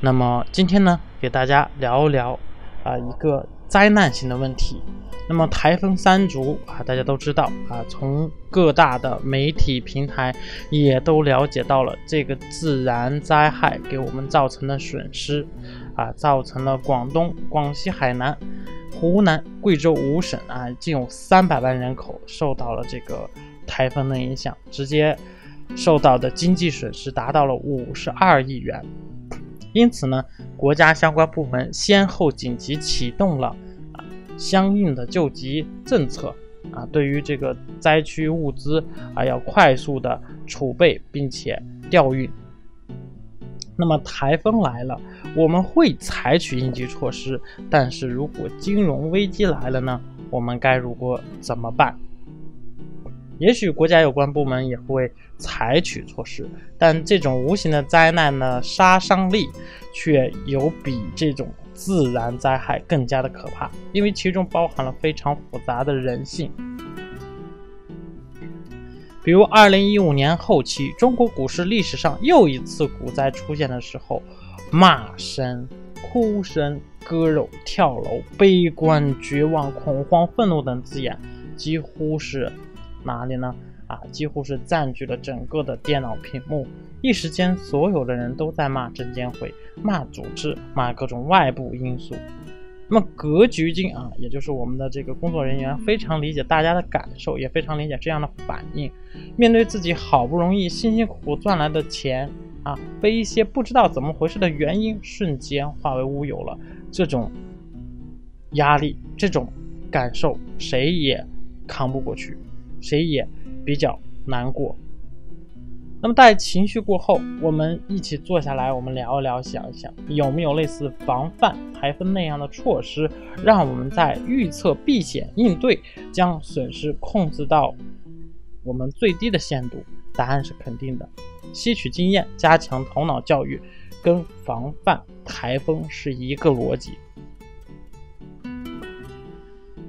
那么今天呢，给大家聊一聊啊一个灾难性的问题。那么台风山竹啊，大家都知道啊，从各大的媒体平台也都了解到了这个自然灾害给我们造成的损失啊，造成了广东、广西、海南、湖南、贵州五省啊，近有三百万人口受到了这个台风的影响，直接受到的经济损失达到了五十二亿元。因此呢，国家相关部门先后紧急启动了啊相应的救急政策啊，对于这个灾区物资啊要快速的储备并且调运。那么台风来了，我们会采取应急措施，但是如果金融危机来了呢，我们该如何怎么办？也许国家有关部门也会采取措施，但这种无形的灾难呢，杀伤力却有比这种自然灾害更加的可怕，因为其中包含了非常复杂的人性。比如，二零一五年后期，中国股市历史上又一次股灾出现的时候，骂声、哭声、割肉、跳楼、悲观、绝望、恐慌、愤怒等字眼，几乎是。哪里呢？啊，几乎是占据了整个的电脑屏幕。一时间，所有的人都在骂证监会、骂组织、骂各种外部因素。那么，格局君啊，也就是我们的这个工作人员，非常理解大家的感受，也非常理解这样的反应。面对自己好不容易、辛辛苦苦赚来的钱啊，被一些不知道怎么回事的原因瞬间化为乌有了，这种压力、这种感受，谁也扛不过去。谁也比较难过。那么，待情绪过后，我们一起坐下来，我们聊一聊，想一想，有没有类似防范台风那样的措施，让我们在预测、避险、应对，将损失控制到我们最低的限度？答案是肯定的。吸取经验，加强头脑教育，跟防范台风是一个逻辑。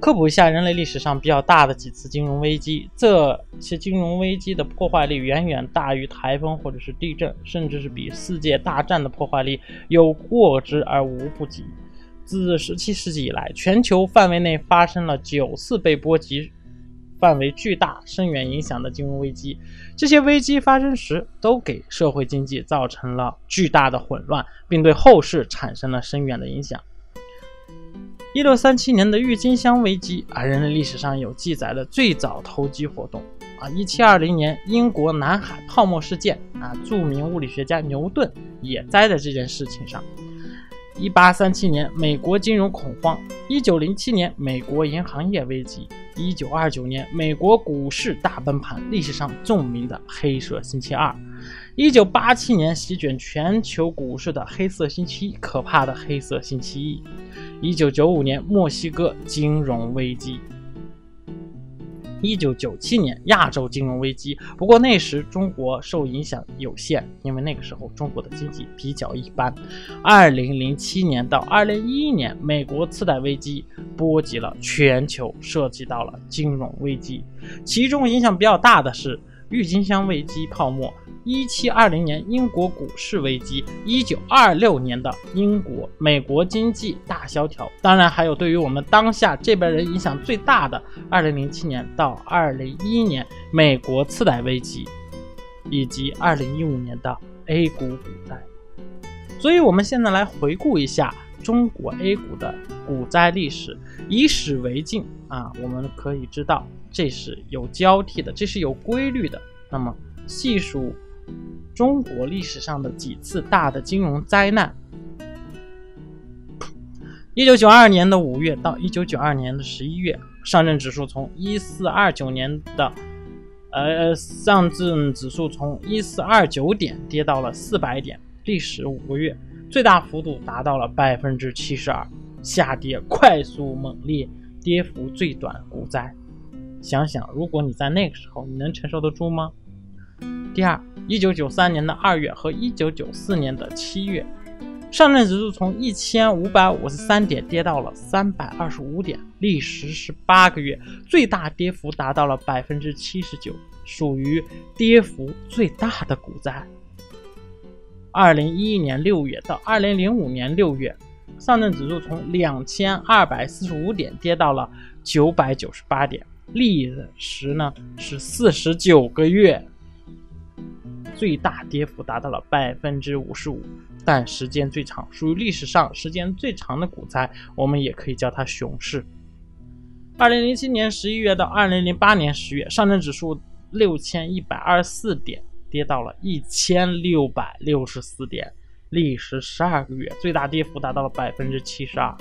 科普一下人类历史上比较大的几次金融危机，这些金融危机的破坏力远远大于台风或者是地震，甚至是比世界大战的破坏力有过之而无不及。自17世纪以来，全球范围内发生了九次被波及范围巨大、深远影响的金融危机。这些危机发生时，都给社会经济造成了巨大的混乱，并对后世产生了深远的影响。一六三七年的郁金香危机啊，人类历史上有记载的最早投机活动啊。一七二零年英国南海泡沫事件啊，著名物理学家牛顿也栽在这件事情上。一八三七年美国金融恐慌，一九零七年美国银行业危机，一九二九年美国股市大崩盘，历史上著名的黑色星期二。一九八七年席卷全球股市的黑色星期一，可怕的黑色星期一。一九九五年墨西哥金融危机。一九九七年亚洲金融危机，不过那时中国受影响有限，因为那个时候中国的经济比较一般。二零零七年到二零一一年，美国次贷危机波及了全球，涉及到了金融危机，其中影响比较大的是郁金香危机泡沫。一七二零年英国股市危机，一九二六年的英国、美国经济大萧条，当然还有对于我们当下这边人影响最大的二零零七年到二零一一年美国次贷危机，以及二零一五年的 A 股股灾。所以，我们现在来回顾一下中国 A 股的股灾历史，以史为镜啊，我们可以知道这是有交替的，这是有规律的。那么，细数。中国历史上的几次大的金融灾难：一九九二年的五月到一九九二年的十一月，上证指数从一四二九年的呃上证指数从一四二九点跌到了四百点，历时五个月，最大幅度达到了百分之七十二，下跌快速猛烈，跌幅最短股灾。想想，如果你在那个时候，你能承受得住吗？第二，一九九三年的二月和一九九四年的七月，上证指数从一千五百五十三点跌到了三百二十五点，历时十八个月，最大跌幅达到了百分之七十九。属于跌幅最大的股灾。二零一一年六月到二零零五年六月，上证指数从两千二百四十五点跌到了九百九十八点，历时呢是四十九个月，最大跌幅达到了百分之五十五，但时间最长，属于历史上时间最长的股灾，我们也可以叫它熊市。二零零七年十一月到二零零八年十月，上证指数六千一百二十四点。跌到了一千六百六十四点，历时十二个月，最大跌幅达到了百分之七十二。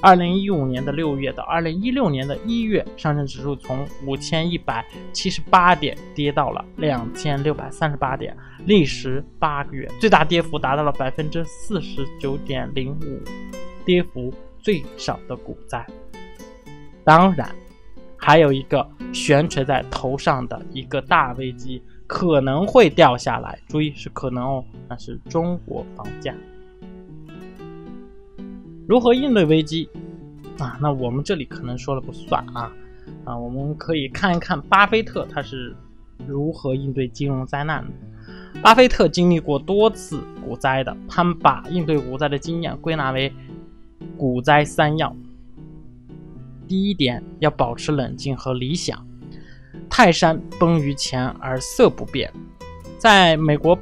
二零一五年的六月到二零一六年的一月，上证指数从五千一百七十八点跌到了两千六百三十八点，历时八个月，最大跌幅达到了百分之四十九点零五，跌幅最少的股灾。当然，还有一个悬垂在头上的一个大危机。可能会掉下来，注意是可能哦。那是中国房价如何应对危机啊？那我们这里可能说了不算啊啊！我们可以看一看巴菲特他是如何应对金融灾难的。巴菲特经历过多次股灾的，他们把应对股灾的经验归纳为股灾三要。第一点，要保持冷静和理想。泰山崩于前而色不变，在美国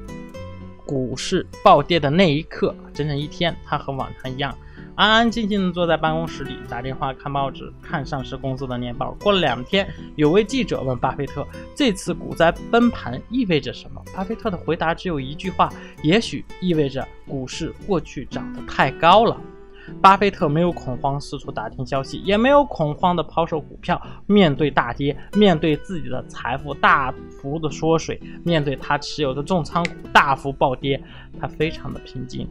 股市暴跌的那一刻，整整一天，他和往常一样，安安静静地坐在办公室里打电话、看报纸、看上市公司的年报。过了两天，有位记者问巴菲特：“这次股灾崩盘意味着什么？”巴菲特的回答只有一句话：“也许意味着股市过去涨得太高了。”巴菲特没有恐慌，四处打听消息，也没有恐慌的抛售股票。面对大跌，面对自己的财富大幅的缩水，面对他持有的重仓股大幅暴跌，他非常的平静。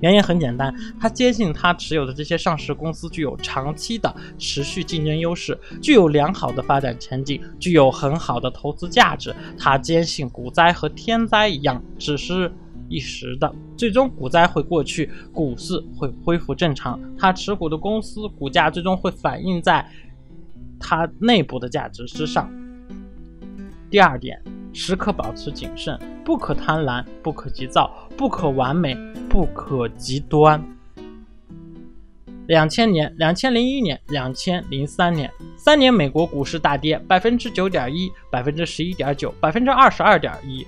原因很简单，他坚信他持有的这些上市公司具有长期的持续竞争优势，具有良好的发展前景，具有很好的投资价值。他坚信股灾和天灾一样，只是。一时的，最终股灾会过去，股市会恢复正常。他持股的公司股价最终会反映在他内部的价值之上。第二点，时刻保持谨慎，不可贪婪，不可急躁，不可完美，不可极端。两千年、两千零一年、两千零三年，三年美国股市大跌百分之九点一、百分之十一点九、百分之二十二点一。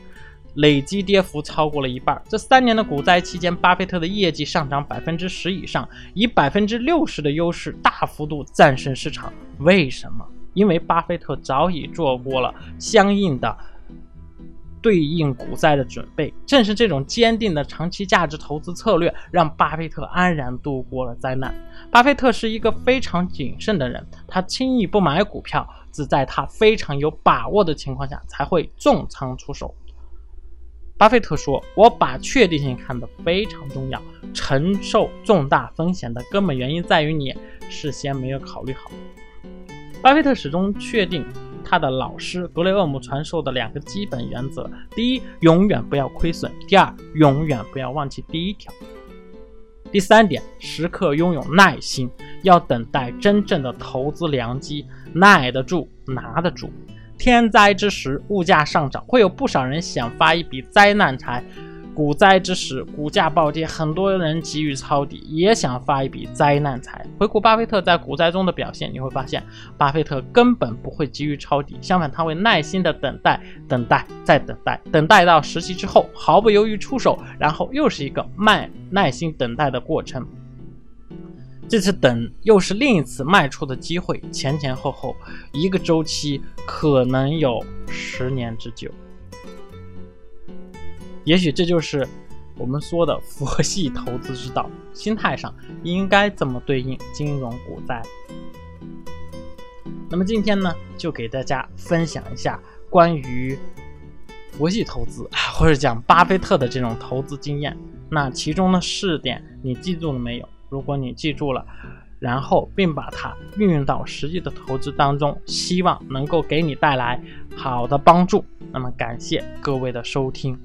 累计跌幅超过了一半。这三年的股灾期间，巴菲特的业绩上涨百分之十以上，以百分之六十的优势大幅度战胜市场。为什么？因为巴菲特早已做过了相应的对应股灾的准备。正是这种坚定的长期价值投资策略，让巴菲特安然度过了灾难。巴菲特是一个非常谨慎的人，他轻易不买股票，只在他非常有把握的情况下才会重仓出手。巴菲特说：“我把确定性看得非常重要，承受重大风险的根本原因在于你事先没有考虑好。”巴菲特始终确定他的老师格雷厄姆传授的两个基本原则：第一，永远不要亏损；第二，永远不要忘记第一条。第三点，时刻拥有耐心，要等待真正的投资良机，耐得住，拿得住。天灾之时，物价上涨，会有不少人想发一笔灾难财；股灾之时，股价暴跌，很多人急于抄底，也想发一笔灾难财。回顾巴菲特在股灾中的表现，你会发现，巴菲特根本不会急于抄底，相反，他会耐心的等待，等待，再等待，等待到时机之后，毫不犹豫出手，然后又是一个慢耐心等待的过程。这次等又是另一次卖出的机会，前前后后一个周期可能有十年之久。也许这就是我们说的佛系投资之道，心态上应该怎么对应金融股灾。那么今天呢，就给大家分享一下关于佛系投资或者讲巴菲特的这种投资经验。那其中的试点，你记住了没有？如果你记住了，然后并把它运用到实际的投资当中，希望能够给你带来好的帮助。那么感谢各位的收听。